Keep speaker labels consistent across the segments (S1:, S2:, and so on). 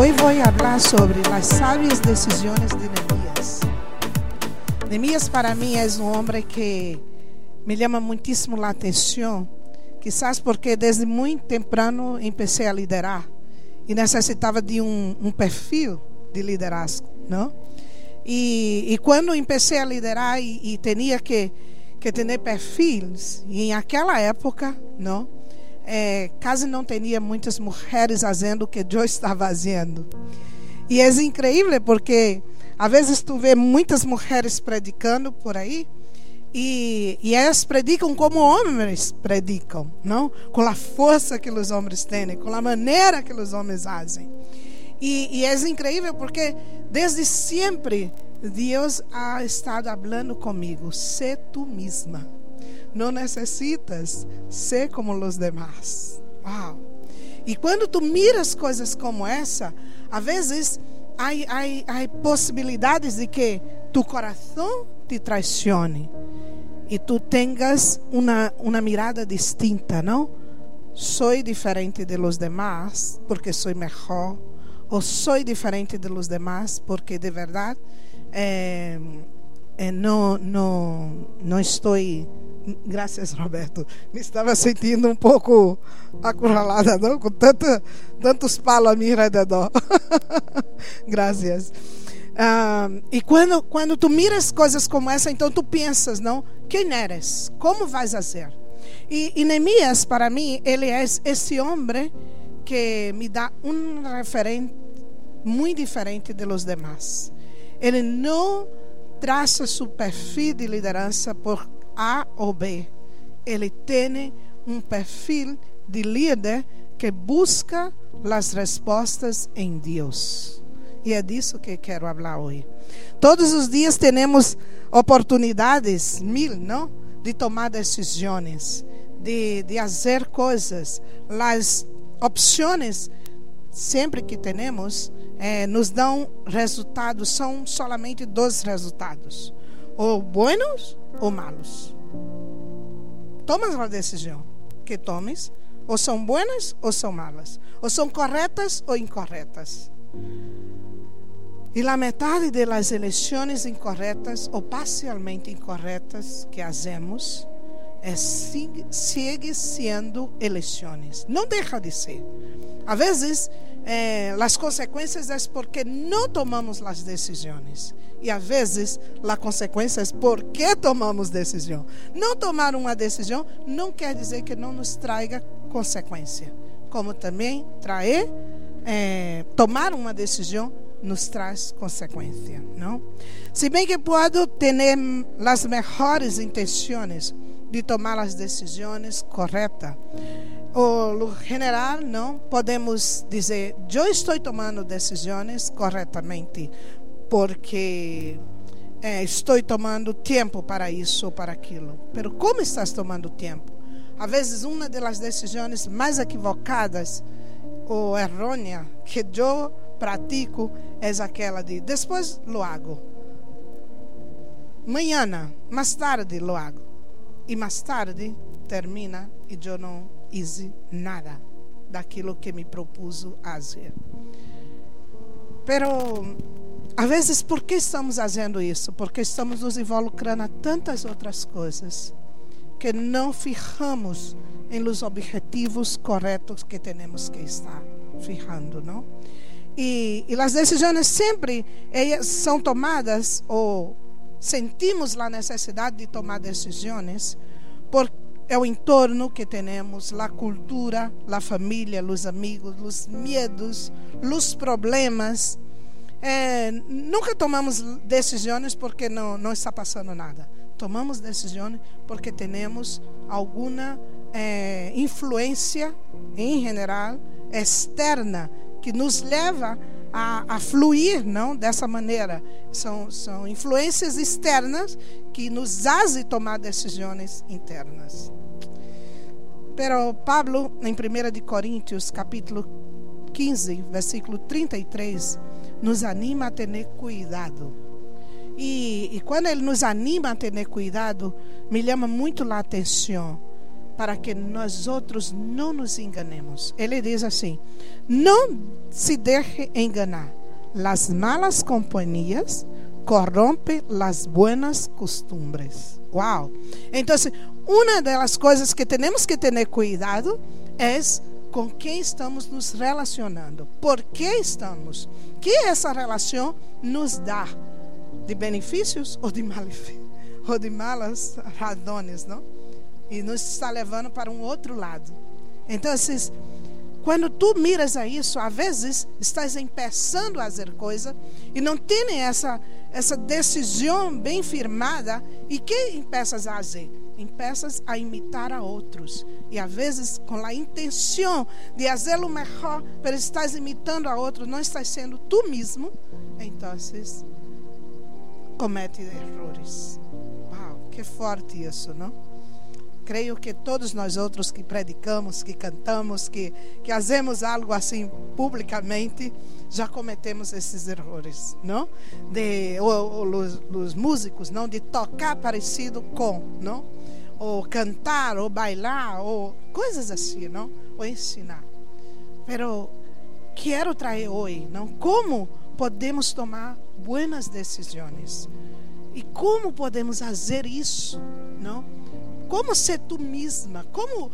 S1: Hoy voy a hablar sobre las sabias decisiones de Nehemías. Nehemías para mí es un hombre que me llama muchísimo la atención, quizás porque desde muy temprano empecé a liderar e necessitava de um, um perfil de liderazgo, não? E, e quando comecei a liderar e, e tinha que que ter perfis, e naquela época, não, é, quase não tinha muitas mulheres fazendo o que eu estava fazendo. E é incrível porque às vezes tu vê muitas mulheres predicando por aí e, e elas predicam como homens predicam, não? Com a força que os homens têm, com a maneira que os homens fazem. E, e é incrível porque desde sempre Deus ha estado falando comigo. Sé tu mesma. Não necessitas ser como os demais. Uau! E quando tu miras coisas como essa, às vezes há, possibilidades de que tu coração te traicione e tu tengas uma, uma mirada distinta, não? Sou diferente de los demás porque sou melhor, ou sou diferente de los demás porque de verdade é, é, não, não, não estou. Graças, Roberto. Me estava sentindo um pouco acurralada, não? Com tanta, tantos palos a meu redor. Graças. Ah, e quando, quando tu miras coisas como essa, então tu pensas, não? Quem eres? Como vais fazer? E, e Neemias, para mim, ele é esse homem que me dá um referente muito diferente de los demás. Ele não traça seu perfil de liderança por A ou B. Ele tem um perfil de líder que busca as respostas em Deus. E é disso que quero falar hoje. Todos os dias temos oportunidades, mil, não? De tomar decisões, de, de fazer coisas. As opções, sempre que temos, eh, nos dão resultados, são somente dois resultados: ou buenos ou malos. Tomas uma decisão que tomes, ou são buenas ou são malas, ou são corretas ou incorretas. E a metade das eleições incorretas ou parcialmente incorretas que fazemos é, segue sendo eleições. Não deixa de ser. Às vezes, eh, as consequências é porque não tomamos as decisões. E às vezes, a consequência é porque tomamos decisão. Não tomar uma decisão não quer dizer que não nos traga consequência. Como também trazer, eh, tomar uma decisão nos traz consequência, não? Se bem que pode ter as melhores intenções de tomar as decisões corretas, no general, não podemos dizer, eu estou tomando decisões corretamente, porque é, estou tomando tempo para isso ou para aquilo. Pero como estás tomando tempo? Às vezes, uma das decisões mais equivocadas ou errônea que eu pratico é aquela de depois lo hago. Manhã, mais tarde lo hago. E mais tarde termina e eu não fiz nada daquilo que me propus fazer. Pero, às vezes, por que estamos fazendo isso? Porque estamos nos involucrando a tantas outras coisas que não fijamos em los objetivos corretos que temos que estar fijando, não? E, e as decisões sempre elas são tomadas ou sentimos a necessidade de tomar decisões por é o entorno que temos, a cultura, a família, os amigos, os medos, os problemas. É, nunca tomamos decisões porque não, não está passando nada. Tomamos decisões porque temos alguma é, influência, em geral, externa que nos leva a, a, fluir não dessa maneira. São, são influências externas que nos fazem tomar decisões internas. Pero Pablo, em 1 de Coríntios, capítulo 15, versículo 33, nos anima a ter cuidado. E, e quando ele nos anima a ter cuidado, me chama muito a atenção para que nós outros não nos enganemos. Ele diz assim: não se deixe enganar. Las malas companhias corrompem las buenas costumbres. Uau! Então, uma das coisas que temos que ter cuidado é com quem estamos nos relacionando. Por que estamos? Que essa relação nos dá de benefícios ou de, ou de malas razões, não? E nos está levando para um outro lado. Então, quando tu miras a isso, às vezes estás empeçando a fazer coisa e não tem essa essa decisão bem firmada. E que empeças a fazer? Empeças a imitar a outros. E às vezes com a intenção de fazê-lo melhor, mas estás imitando a outros, não estás sendo tu mesmo. Então, comete erros. Uau, que forte isso, não? Creio que todos nós outros que predicamos, que cantamos, que, que fazemos algo assim publicamente, já cometemos esses erros, não? De ou, ou os, os, músicos, não, de tocar parecido com, não? Ou cantar, ou bailar, ou coisas assim, não? Ou ensinar. Pero quero trazer hoje, não? Como podemos tomar buenas decisões? E como podemos fazer isso, não? Como ser tu mesma? Como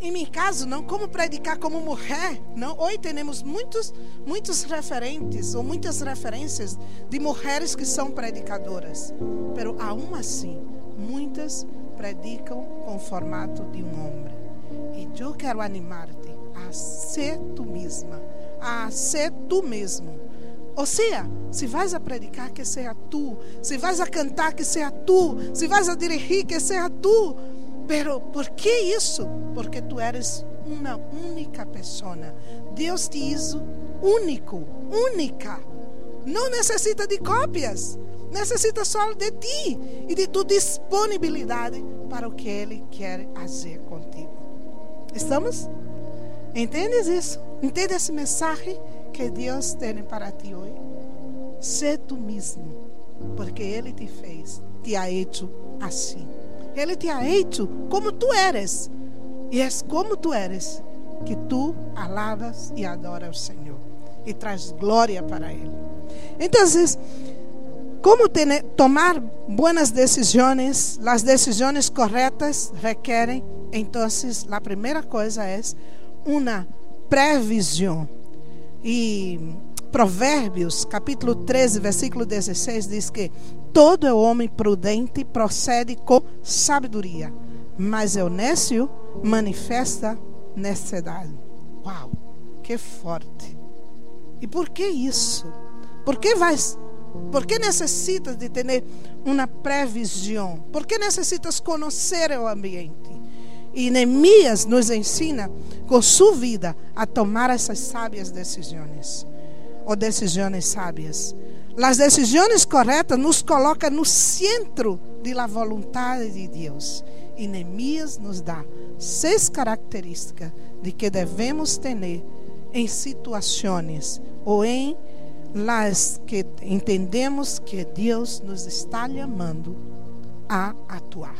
S1: em meu caso, não como predicar como mulher, não. Hoje temos muitos, muitos referentes ou muitas referências de mulheres que são predicadoras, pero aún assim, muitas predicam com o formato de um homem. E eu quero animar-te a ser tu mesma, a ser tu mesmo. Ou seja, se vais a predicar, que seja tu. Se vais a cantar, que seja tu. Se vais a dirigir, que seja tu Pero por que isso? Porque tu eres uma única pessoa. Deus te hizo único, única. Não necessita de cópias. Necessita só de ti e de tua disponibilidade para o que Ele quer fazer contigo. Estamos? Entendes isso? Entende esse mensagem que Deus tem para ti hoje? Sê tu mesmo, porque Ele te fez, te ha hecho assim. Ele te ha hecho como tu eres. E é como tu eres que tu alabas e adoras ao Senhor e traz glória para Ele. Então, como tomar buenas decisões? As decisões corretas requerem, então, a primeira coisa é uma previsão. E Provérbios, capítulo 13, versículo 16, diz que todo homem prudente procede com sabedoria, mas o nécio manifesta necessidade. Uau, que forte. E por que isso? Por que vais por que necessitas de ter uma previsão? Por que necessitas conhecer o ambiente? E Neemias nos ensina com sua vida a tomar essas sábias decisões ou decisões sábias. As decisões corretas nos colocam no centro da vontade de Deus. E Neemias nos dá seis características de que devemos ter em situações ou em las que entendemos que Deus nos está chamando a atuar.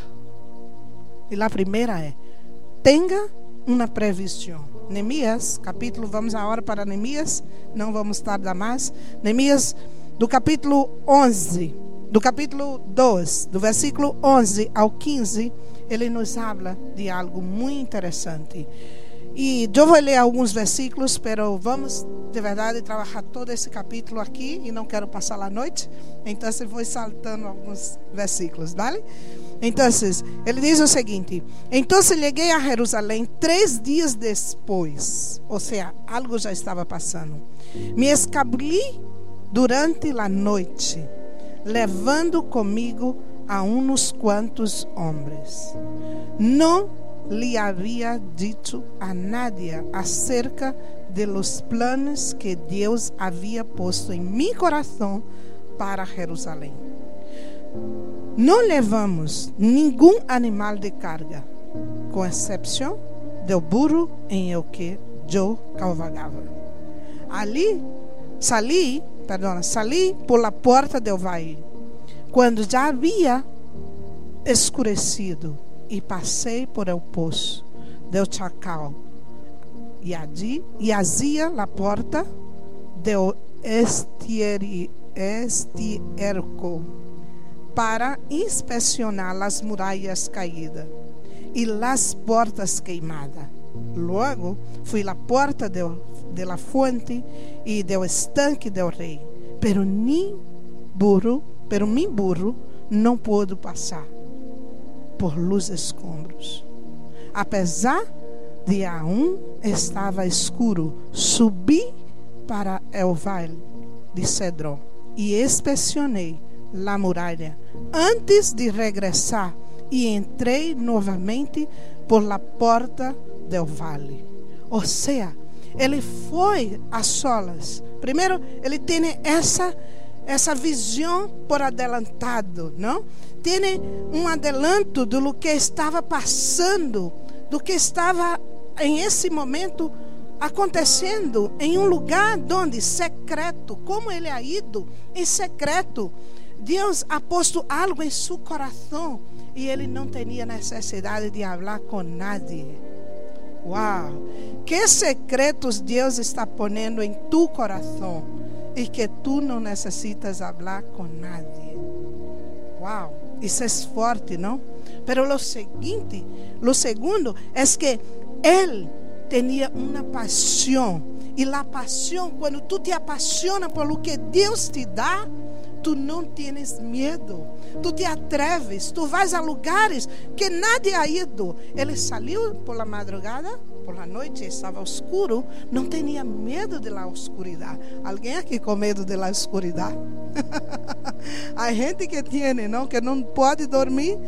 S1: E a primeira é: tenha uma previsão. Neemias, capítulo, vamos agora para Neemias, não vamos tardar mais. Neemias, do capítulo 11, do capítulo 2, do versículo 11 ao 15, ele nos fala de algo muito interessante. E eu vou ler alguns versículos, pero vamos de verdade trabalhar todo esse capítulo aqui e não quero passar a noite, então eu vou saltando alguns versículos, vale? Então, ele diz o seguinte: Então cheguei a Jerusalém três dias depois, ou seja, algo já estava passando. Me escabuli durante a noite, levando comigo a uns quantos homens. Não lhe havia dito a nadie acerca de los planos que Deus havia posto em meu coração para Jerusalém. Não levamos nenhum animal de carga, com exceção do burro em el que eu cavalgava. Ali, sali, perdona, sali por la porta del valle, quando já havia escurecido e passei por el poço. Del chacal e allí e azia la porta del estieri, estierco para inspecionar as muralhas caídas e as portas queimadas. Logo fui à porta de, de la fuente e do estanque del rei, pero nem burro, pero mi burro não pôde passar por luz escombros. Apesar de a um estava escuro, subi para el vale de Cedron e inspecionei la muralha antes de regressar e entrei novamente por la porta del vale. Ou seja, ele foi a solas. Primeiro, ele tem essa essa visão por adelantado, não? Tem um adelanto do que estava passando, do que estava em esse momento acontecendo em um lugar onde secreto, como ele ha ido em secreto, Deus ha posto algo em seu coração e ele não tinha necessidade de falar com nadie. Uau! Que secretos Deus está ponendo em tu coração e que tu não necessitas falar com nadie. Uau! Isso é forte, não? Pero lo seguinte, lo segundo é que ele tinha uma paixão. E a paixão, quando tu te apaixona por lo que Deus te dá, tu não tens medo, tu te atreves, tu vais a lugares que nadie ha ido. Ele saiu por la madrugada, por la noite, estava escuro, não tinha medo de la oscuridade. Alguém aqui com medo de la oscuridade? Há gente que tem, não, que não pode dormir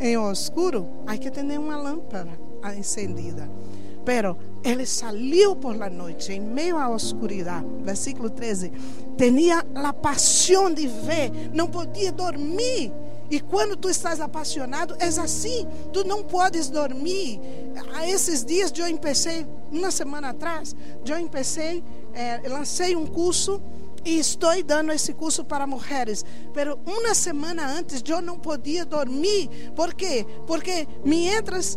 S1: em oscuro. Há que ter uma lâmpada encendida. Pero ele saiu por la noite, em meio à oscuridade. Versículo 13. Tinha a paixão de ver, não podia dormir. E quando tu estás apaixonado, é assim, tu não podes dormir. Há esses dias eu empecei, uma semana atrás, eu empecei, eh, lancei um curso e estou dando esse curso para mulheres. Pero uma semana antes eu não podia dormir. ¿Por quê? Porque mientras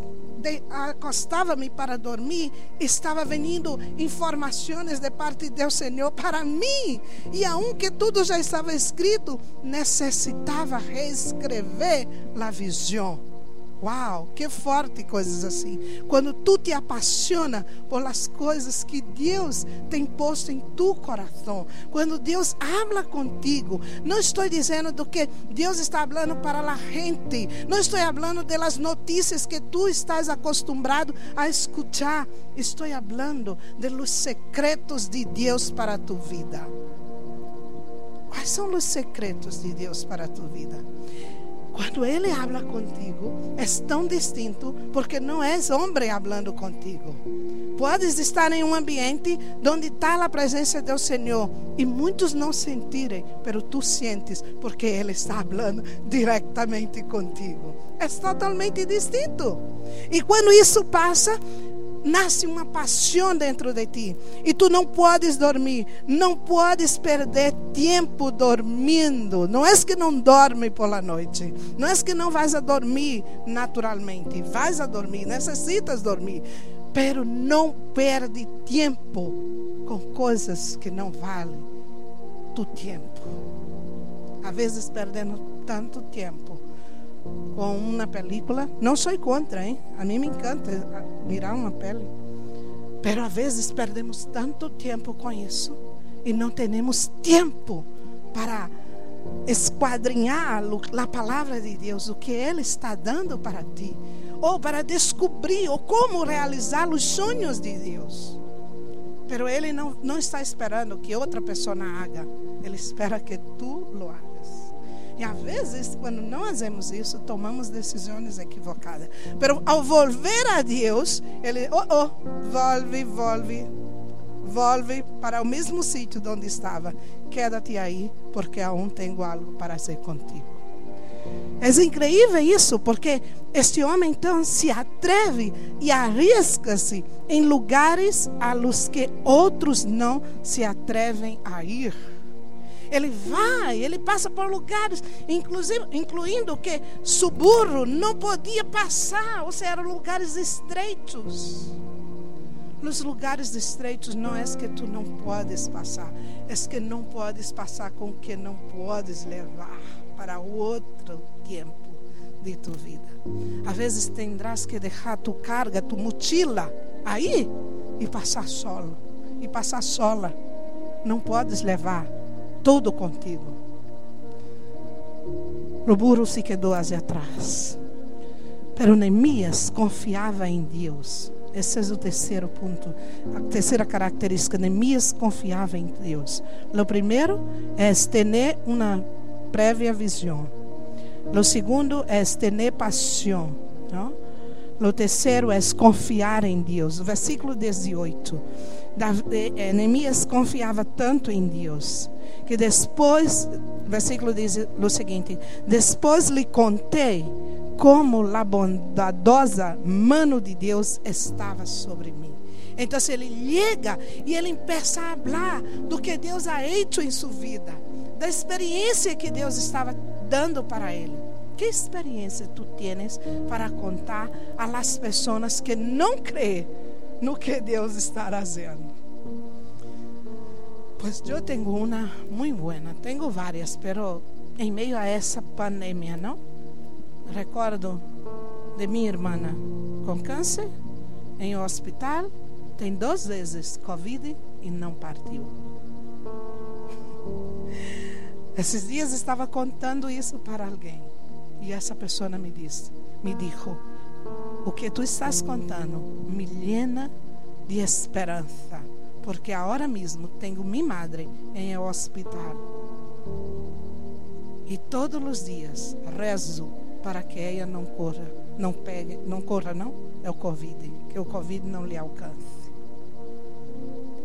S1: acostava-me para dormir, estava vindo informações de parte do Senhor para mim. E aunque tudo já estava escrito, necessitava reescrever a visão. Uau, que forte coisas assim. Quando tu te apaixona por as coisas que Deus tem posto em tu coração. Quando Deus habla contigo. Não estou dizendo do que Deus está falando para a gente. Não estou falando das notícias que tu estás acostumado a escuchar. Estou falando de los secretos de Deus para a tua vida. Quais são os secretos de Deus para a tua vida? Quando Ele habla contigo, é tão distinto porque não és homem hablando contigo. Podes estar em um ambiente onde está a presença do Senhor e muitos não sentirem, pero tu sientes porque Ele está falando diretamente contigo. É totalmente distinto. E quando isso passa, nasce uma paixão dentro de ti. E tu não podes dormir, não podes perder tempo dormindo. Não é que não dorme por la noite, não é que não vais a dormir naturalmente. Vais a dormir, necessitas dormir, pero não perde tempo com coisas que não valem tu tempo. Às vezes perdendo tanto tempo com uma película. Não sou contra, hein? A mim me encanta mirar uma pele. Pero às vezes perdemos tanto tempo com isso e não temos tempo para esquadrinhar a palavra de Deus, o que Ele está dando para ti, ou para descobrir ou como realizar os sonhos de Deus. Pero Ele não, não está esperando que outra pessoa haga, Ele espera que tu lo hagas. E às vezes, quando não fazemos isso, tomamos decisões equivocadas. Mas ao volver a Deus, Ele, oh, oh, volve, volve, volve para o mesmo sítio onde estava. Quédate aí, porque aún tenho algo para ser contigo. É incrível isso, porque este homem então se atreve e arrisca-se em lugares a los que outros não se atrevem a ir. Ele vai, ele passa por lugares, inclusive, incluindo que seu burro não podia passar, ou seja, eram lugares estreitos. Nos lugares estreitos não é que tu não podes passar, é que não podes passar com o que não podes levar para outro tempo de tu vida. Às vezes tendrás que deixar tu carga, tu mochila aí e passar solo, e passar sola. Não podes levar todo contigo. O burro se quedou hacia atrás. Pero Neemias confiava em Deus. Esse é o terceiro ponto, a terceira característica. Neemias confiava em Deus. O primeiro é ter uma prévia visão. O segundo é ter paixão. Não? O terceiro é confiar em Deus. Versículo 18. Eh, Neemias confiava tanto em Deus que depois, versículo diz o seguinte: Depois lhe contei como a bondadosa mano de Deus estava sobre mim. Então ele chega e ele começa a falar do que Deus ha feito em sua vida, da experiência que Deus estava dando para ele. Que experiência tu tienes para contar a las pessoas que não creem no que Deus está fazendo? Pues yo tengo una muy buena, tengo varias, pero en medio a esa pandemia, ¿no? Recuerdo de mi hermana com câncer em hospital, tem duas vezes Covid e não partiu. Esses dias estava contando isso para alguém e essa pessoa me disse, me disse, o que tu estás contando me llena de esperança porque agora mesmo tenho minha madre em hospital. E todos os dias rezo para que ela não corra, não pegue, não corra não, é o Covid, que o Covid não lhe alcance.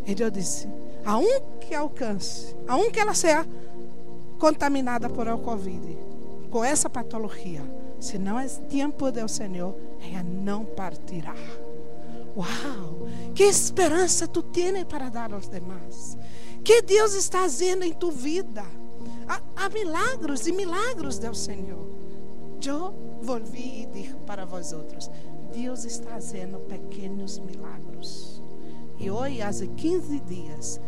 S1: E eu disse, a um que alcance, a um que ela seja contaminada por o Covid, com essa patologia, se não é tempo do Senhor, ela não partirá. Uau! Que esperança tu tens para dar aos demais. Que Deus está fazendo em tu vida. Há, há milagros e milagros do Senhor. Eu volvi e disse para vós outros: Deus está fazendo pequenos milagros. E hoje, há 15 dias,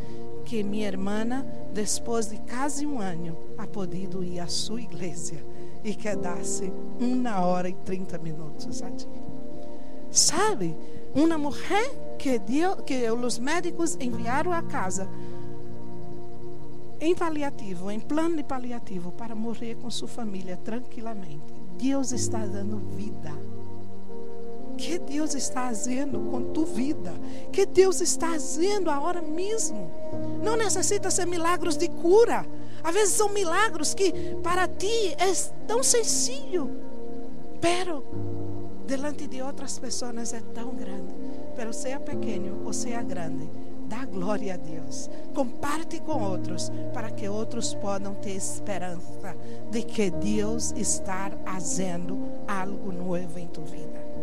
S1: que minha irmã, depois de quase um ano, ha podido ir à sua igreja e quedar-se uma hora e 30 minutos a dia. Sabe? Uma mulher que, dio, que os médicos enviaram a casa em paliativo, em plano de paliativo, para morrer com sua família tranquilamente. Deus está dando vida. Que Deus está fazendo com tua vida? Que Deus está fazendo agora mesmo? Não necessita ser milagres de cura. Às vezes são milagres que para ti é tão sencillo, pero delante de outras pessoas é tão grande. Pero seja pequeno ou seja grande, dá glória a Deus. Comparte com outros para que outros possam ter esperança de que Deus está fazendo algo novo em tua vida.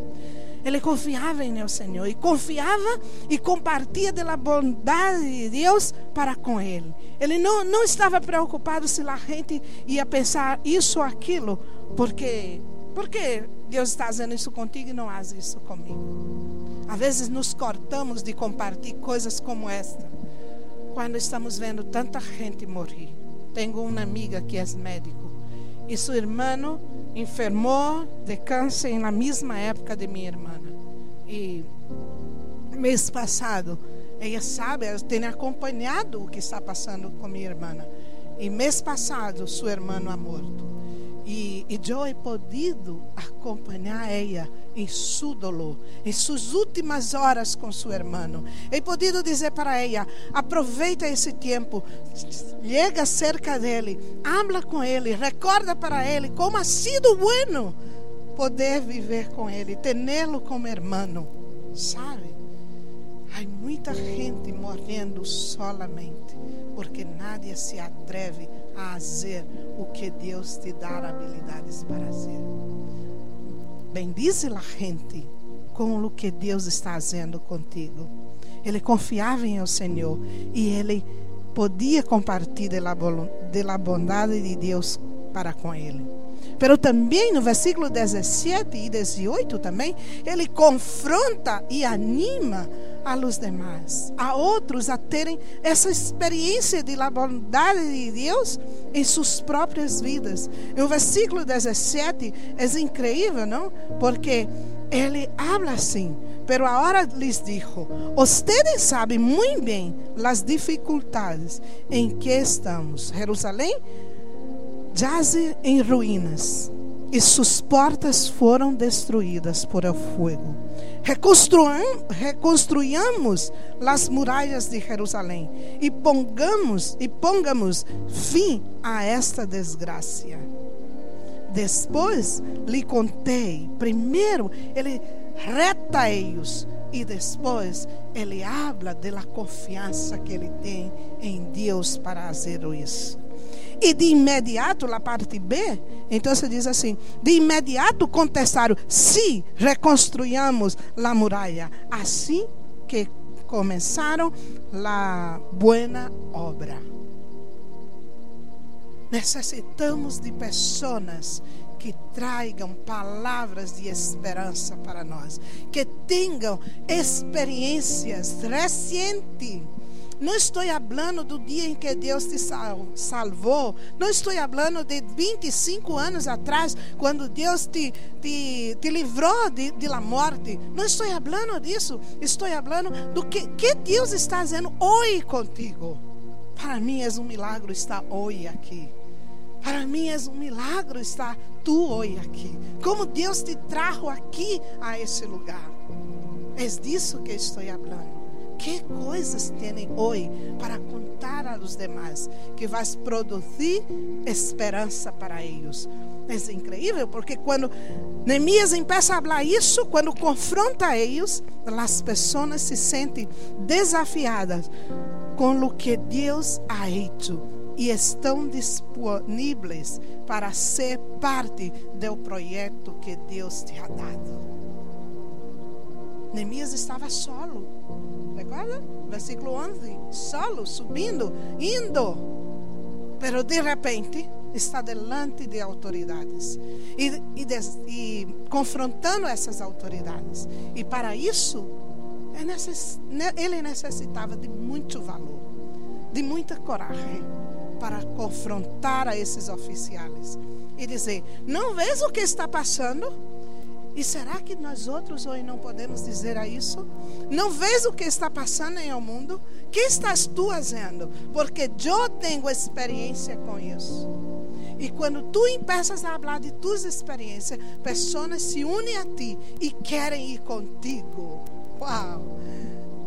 S1: Ele confiava em Senhor e confiava e compartilha da bondade de Deus para com ele. Ele não, não estava preocupado se a gente ia pensar isso ou aquilo, porque porque Deus está fazendo isso contigo e não faz isso comigo. Às vezes nos cortamos de compartilhar coisas como esta. Quando estamos vendo tanta gente morrer. Tenho uma amiga que é médico e seu irmão enfermou de câncer na mesma época de minha irmã. E mês passado, ela sabe, ela tem acompanhado o que está passando com minha irmã. E mês passado, seu irmão ha morto. E, e eu he podido acompanhar ela em seu dolor, em suas últimas horas com seu irmão. He podido dizer para ela: aproveita esse tempo, chega cerca dele, habla com ele, recorda para ele como ha sido bueno poder viver com ele, tê-lo como irmão. Sabe? Há muita gente morrendo solamente porque nadie se atreve a fazer o que Deus te dá habilidades para fazer. Bendize a gente com o que Deus está fazendo contigo. Ele confiava em o Senhor e ele podia compartilhar da bondade de Deus para com ele. Pero também no versículo 17 e 18 também, ele confronta e anima a los demás, a outros a terem essa experiência de la bondade de Deus em suas próprias vidas. E o versículo 17 é incrível, não? Porque ele habla assim, pero agora lhes dijo, ustedes sabem muito bem as dificuldades em que estamos. Jerusalém jaze em ruínas e suas portas foram destruídas por el fuego. Reconstruamos as muralhas de Jerusalém e pongamos e pongamos fim a esta desgraça. Depois lhe contei, primeiro ele reta eles e depois ele habla da confiança que ele tem em Deus para fazer isso. E de imediato, na parte B, então se diz assim: de imediato contestaram: se reconstruímos a muralha. Assim que começaram a boa obra. Necessitamos de pessoas que tragam palavras de esperança para nós, que tenham experiências recentes não estou falando do dia em que Deus te salvou. Não estou falando de 25 anos atrás, quando Deus te, te, te livrou de, de la morte. Não estou falando disso. Estou falando do que, que Deus está fazendo hoje contigo. Para mim é um milagre estar hoje aqui. Para mim é um milagre estar tu hoje aqui. Como Deus te trajo aqui a esse lugar. É disso que estou falando que coisas têm hoje para contar a los demás que vai produzir esperança para eles. É incrível porque quando Neemias começa a falar isso, quando confronta eles, as pessoas se sentem desafiadas com o que Deus ha hecho e estão disponíveis para ser parte do projeto que Deus te ha dado. Neemias estava solo. Versículo 11. Solo, subindo, indo. Pero de repente está delante de autoridades e, e, e confrontando essas autoridades. E para isso, é ele necessitava de muito valor, de muita coragem para confrontar a esses oficiais e dizer: Não vês o que está passando? E será que nós outros hoje não podemos dizer a isso? Não vês o que está passando em o mundo? que estás tu fazendo? Porque eu tenho experiência com isso. E quando tu empiezas a falar de tuas experiências, pessoas se unem a ti e querem ir contigo. Uau!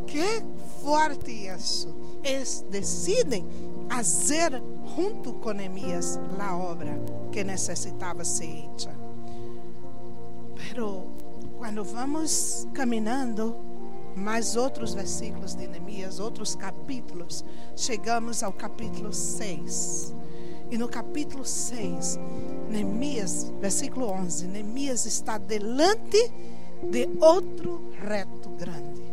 S1: Que forte isso! Eles decidem fazer junto com Neemias a obra que necessitava ser feita. Pero quando vamos caminhando mais outros versículos de Neemias, outros capítulos, chegamos ao capítulo 6. E no capítulo 6, Neemias, versículo 11, Neemias está delante de outro reto grande.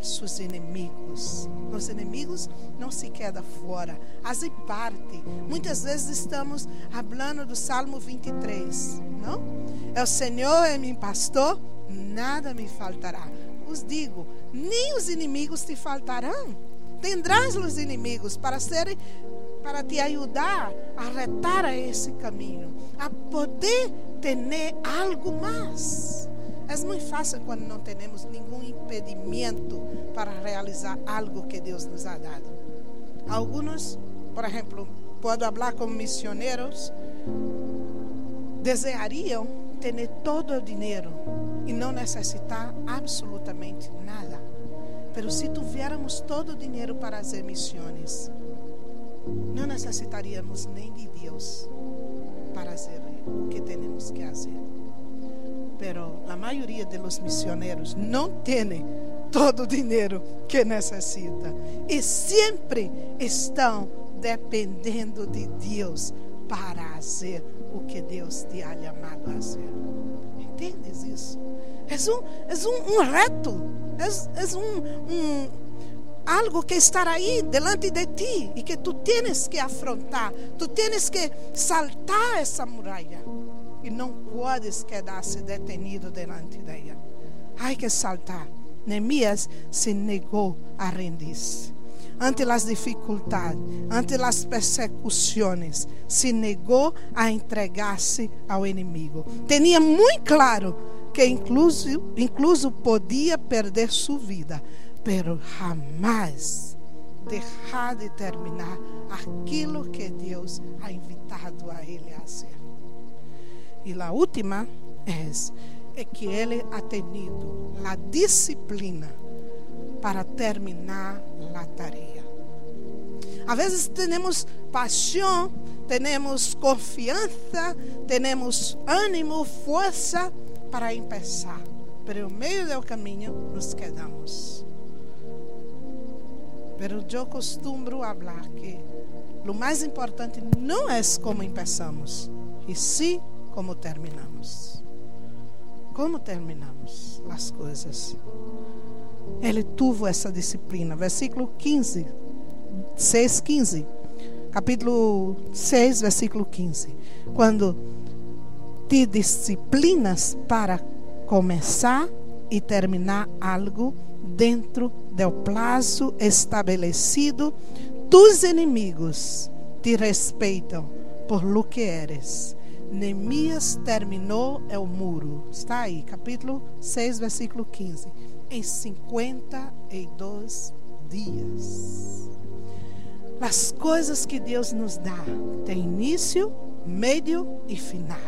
S1: Seus inimigos. Os inimigos não se quedam fora, fazem parte. Muitas vezes estamos falando do Salmo 23, não? É o Senhor é meu pastor, nada me faltará. Os digo, nem os inimigos te faltarão. Tendrás os inimigos para serem para te ajudar a retar a esse caminho, a poder ter algo mais. É muito fácil quando não temos nenhum impedimento para realizar algo que Deus nos ha dado. Alguns, por exemplo, posso falar com missioneiros, desejariam ter todo o dinheiro e não necessitar absolutamente nada. Pero se tivéssemos todo o dinheiro para fazer missões, não necessitaríamos nem de Deus para fazer o que temos que fazer. Pero a maioria dos missionários não tem todo o dinheiro que necessita e sempre estão dependendo de Deus para fazer o que Deus te ha chamado a fazer. Entendes isso? É um, é um, reto, é, um algo que está aí delante de ti e que tu tienes que afrontar, tu tienes que saltar essa muralha e não podes quedar-se detenido delante dela. Há que saltar. Neemias se negou a rendir-se ante as dificuldades, ante as persecuções, se negou a entregar-se ao inimigo. Tinha muito claro que incluso, incluso podia perder sua vida, pero jamás deixar de terminar aquilo que Deus ha invitado a ele a ser. E a última é, é que ele ha tenido a disciplina para terminar a tarefa. A vezes temos paixão, temos confiança, temos ânimo, força para começar, mas no meio do caminho nos quedamos. Pero eu costumo falar que o mais importante não é como começamos, e sim como terminamos. Como terminamos as coisas. Ele teve essa disciplina. Versículo 15. 6, 15. Capítulo 6, versículo 15. Quando te disciplinas para começar e terminar algo dentro do prazo estabelecido, tus inimigos te respeitam por lo que eres. Neemias terminou o muro. Está aí, capítulo 6, versículo 15 em 52 dias. As coisas que Deus nos dá têm início, meio e final.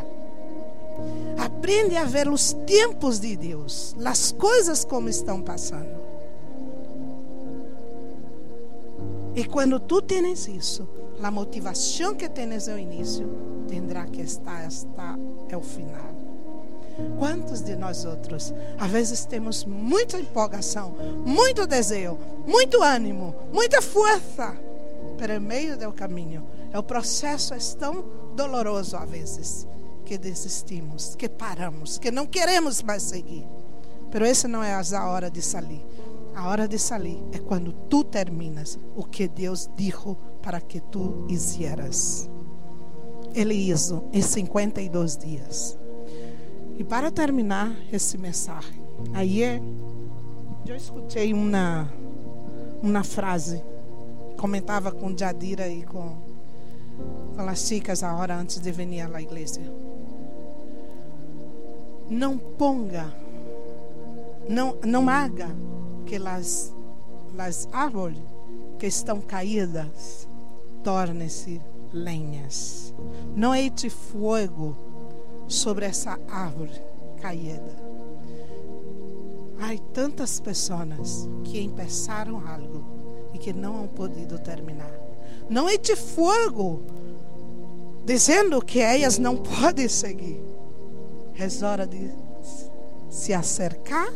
S1: Aprende a ver os tempos de Deus, as coisas como estão passando. E quando tu tens isso, a motivação que tens no início terá que estar até o final. Quantos de nós outros, às vezes temos muita empolgação, muito desejo, muito ânimo, muita força, pero em meio do caminho, o processo é tão doloroso às vezes que desistimos, que paramos, que não queremos mais seguir. Pero essa não é a hora de sair. A hora de sair é quando tu terminas o que Deus disse para que tu hicieras. Ele hizo em 52 dias. E para terminar esse mensagem, aí eu escutei uma uma frase, comentava com Jadira e com, com as chicas a hora antes de vir à igreja. Não ponga, não, não haga que as árvores que estão caídas tornem-se lenhas. Não eite fogo sobre essa árvore caída. Há tantas pessoas que empeçaram algo e que não han podido terminar. Não de fogo, dizendo que elas não podem seguir. É hora de se acercar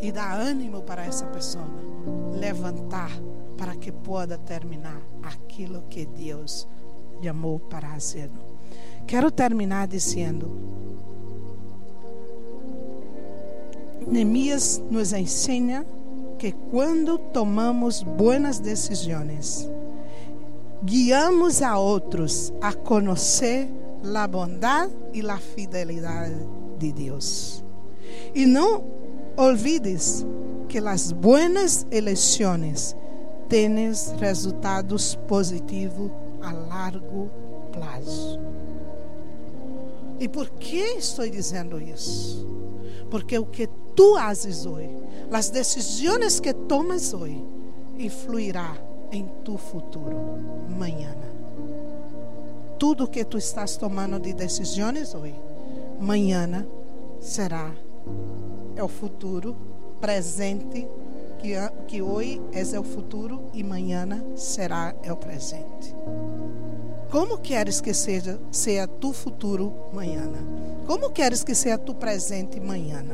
S1: e dar ânimo para essa pessoa, levantar para que possa terminar aquilo que Deus chamou para fazer. Quero terminar dizendo: Neemias nos ensina que quando tomamos boas decisões, guiamos a outros a conhecer a bondade e a fidelidade de Deus. E não olvides que as boas eleições têm resultados positivos a largo prazo. E por que estou dizendo isso? Porque o que tu fazes hoje, as decisões que tomas hoje, influirá em tu futuro amanhã. Tudo que tu estás tomando de decisões hoje, amanhã será é o futuro presente que, que hoje é o futuro e amanhã será é o presente. Como queres que seja, seja tu futuro amanhã? Como queres que seja tu presente amanhã?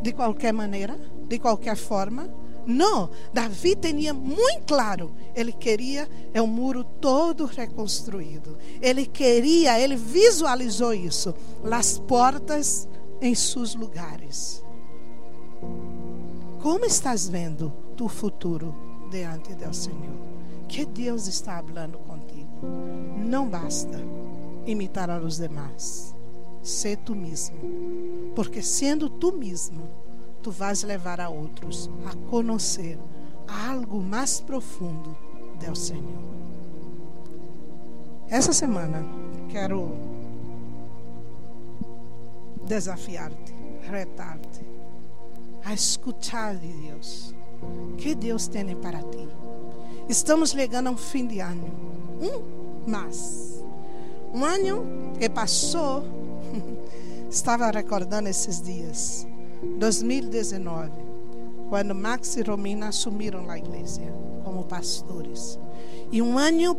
S1: De qualquer maneira? De qualquer forma? Não, Davi tinha muito claro, ele queria é um muro todo reconstruído. Ele queria, ele visualizou isso, as portas em seus lugares. Como estás vendo tu futuro diante do Senhor? Que Deus está falando contigo. Não basta imitar a los demás. Ser tu mesmo. Porque sendo tu mesmo, tu vais levar a outros a conhecer algo mais profundo do Senhor. Essa semana quero desafiar-te, retar-te a escutar de Deus. Que Deus tem para ti? Estamos chegando a um fim de ano. Um mais. Um ano que passou, estava recordando esses dias. 2019, quando Max e Romina assumiram a igreja como pastores. E um ano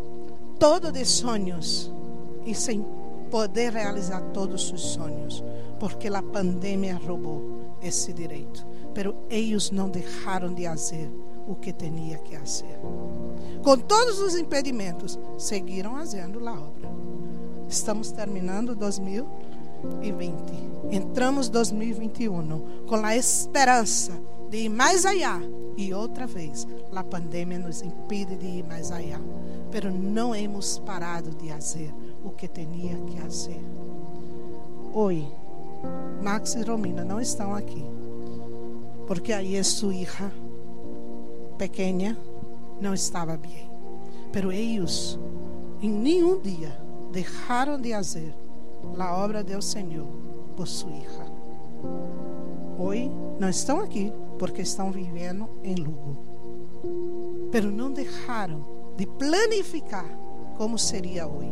S1: todo de sonhos e sem poder realizar todos os sonhos, porque a pandemia roubou esse direito. Pero eles não deixaram de fazer o que tinha que fazer. Com todos os impedimentos, seguiram fazendo a obra. Estamos terminando 2020. Entramos 2021 com a esperança de ir mais allá. E outra vez, a pandemia nos impede de ir mais allá. Pero não hemos parado de fazer o que tinha que fazer. Hoje, Max e Romina não estão aqui porque aí sua hija pequena não estava bem. Pero eles, em nenhum dia, deixaram de fazer a obra do Senhor por sua hija. Hoje não estão aqui porque estão vivendo em Lugo. Pero não deixaram de planificar como seria hoje.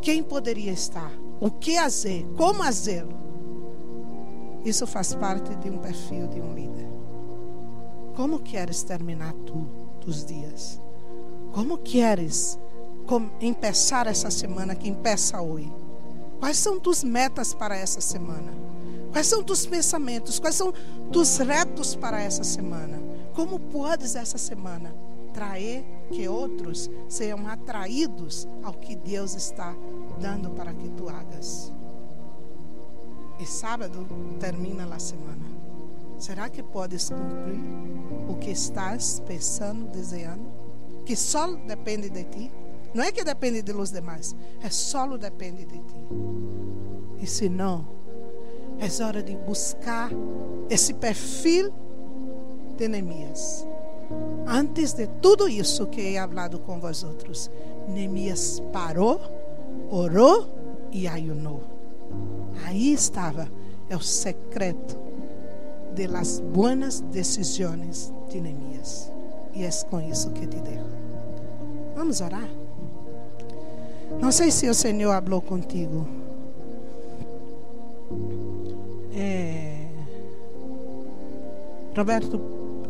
S1: Quem poderia estar? O que fazer? Como fazê-lo? Isso faz parte de um perfil de um líder. Como queres terminar tu os dias? Como queres começar essa semana que começa hoje? Quais são tus metas para essa semana? Quais são tus pensamentos? Quais são tus retos para essa semana? Como podes essa semana trazer que outros sejam atraídos ao que Deus está dando para que tu hagas? E sábado termina a semana. Será que podes cumprir o que estás pensando, desejando? Que só depende de ti? Não é que depende de los demais, é só depende de ti. E se não, é hora de buscar esse perfil de Neemias. Antes de tudo isso que he hablado com vós outros, Neemias parou, orou e ayunou. Aí estava é o secreto de las buenas decisões de Neemias. E é com isso que te dejo. Vamos orar? Não sei se o Senhor falou contigo. É... Roberto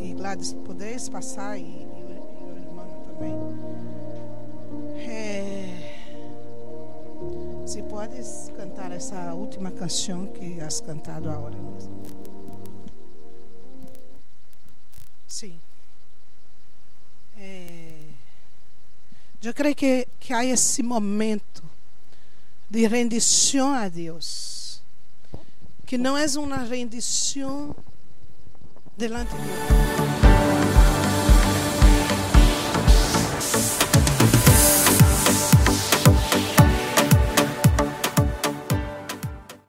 S1: e Gladys, podeis passar e, e, o, irmão também. Se podes cantar essa última canção que has cantado agora mesmo. Sim. É, eu creio que, que há esse momento de rendição a Deus, que não é uma rendição delante de Deus.